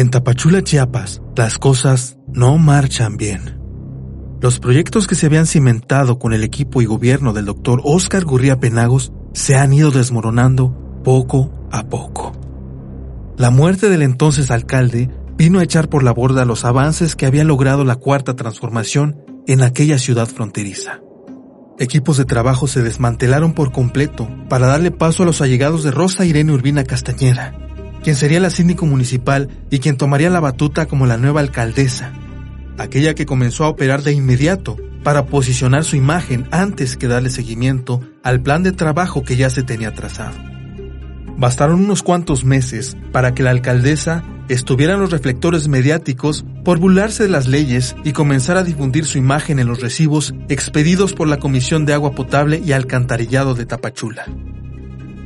En Tapachula, Chiapas, las cosas no marchan bien. Los proyectos que se habían cimentado con el equipo y gobierno del doctor Oscar Gurría Penagos se han ido desmoronando poco a poco. La muerte del entonces alcalde vino a echar por la borda los avances que había logrado la cuarta transformación en aquella ciudad fronteriza. Equipos de trabajo se desmantelaron por completo para darle paso a los allegados de Rosa Irene Urbina Castañeda, quien sería la síndico municipal y quien tomaría la batuta como la nueva alcaldesa, aquella que comenzó a operar de inmediato para posicionar su imagen antes que darle seguimiento al plan de trabajo que ya se tenía trazado. Bastaron unos cuantos meses para que la alcaldesa estuviera en los reflectores mediáticos por burlarse de las leyes y comenzar a difundir su imagen en los recibos expedidos por la Comisión de Agua Potable y Alcantarillado de Tapachula.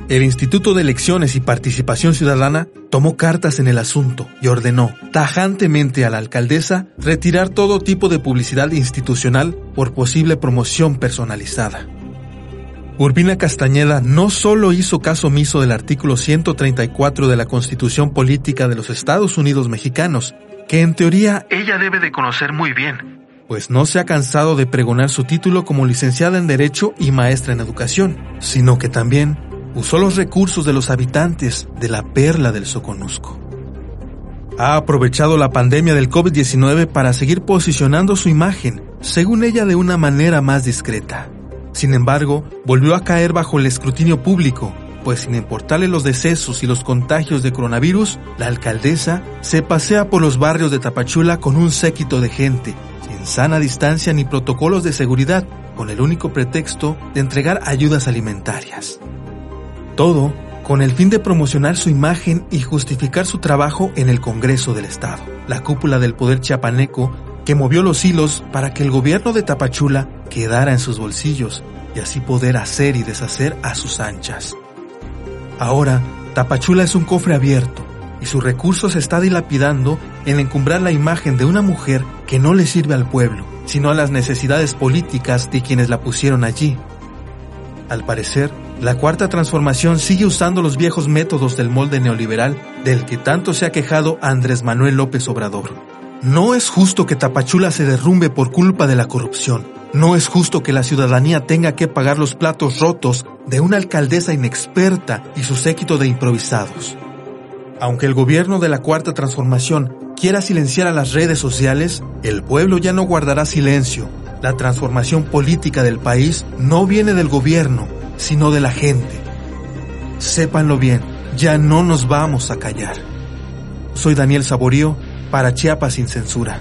El Instituto de Elecciones y Participación Ciudadana tomó cartas en el asunto y ordenó tajantemente a la alcaldesa retirar todo tipo de publicidad institucional por posible promoción personalizada. Urbina Castañeda no solo hizo caso omiso del artículo 134 de la Constitución Política de los Estados Unidos Mexicanos, que en teoría ella debe de conocer muy bien, pues no se ha cansado de pregonar su título como licenciada en Derecho y maestra en Educación, sino que también usó los recursos de los habitantes de la perla del Soconusco. Ha aprovechado la pandemia del COVID-19 para seguir posicionando su imagen, según ella de una manera más discreta. Sin embargo, volvió a caer bajo el escrutinio público, pues sin importarle los decesos y los contagios de coronavirus, la alcaldesa se pasea por los barrios de Tapachula con un séquito de gente, sin sana distancia ni protocolos de seguridad, con el único pretexto de entregar ayudas alimentarias. Todo con el fin de promocionar su imagen y justificar su trabajo en el Congreso del Estado, la cúpula del poder chiapaneco que movió los hilos para que el gobierno de Tapachula quedara en sus bolsillos y así poder hacer y deshacer a sus anchas. Ahora, Tapachula es un cofre abierto y su recurso se dilapidando en encumbrar la imagen de una mujer que no le sirve al pueblo, sino a las necesidades políticas de quienes la pusieron allí. Al parecer, la cuarta transformación sigue usando los viejos métodos del molde neoliberal del que tanto se ha quejado Andrés Manuel López Obrador. No es justo que Tapachula se derrumbe por culpa de la corrupción. No es justo que la ciudadanía tenga que pagar los platos rotos de una alcaldesa inexperta y su séquito de improvisados. Aunque el gobierno de la Cuarta Transformación quiera silenciar a las redes sociales, el pueblo ya no guardará silencio. La transformación política del país no viene del gobierno, sino de la gente. Sépanlo bien, ya no nos vamos a callar. Soy Daniel Saborío para Chiapas sin censura.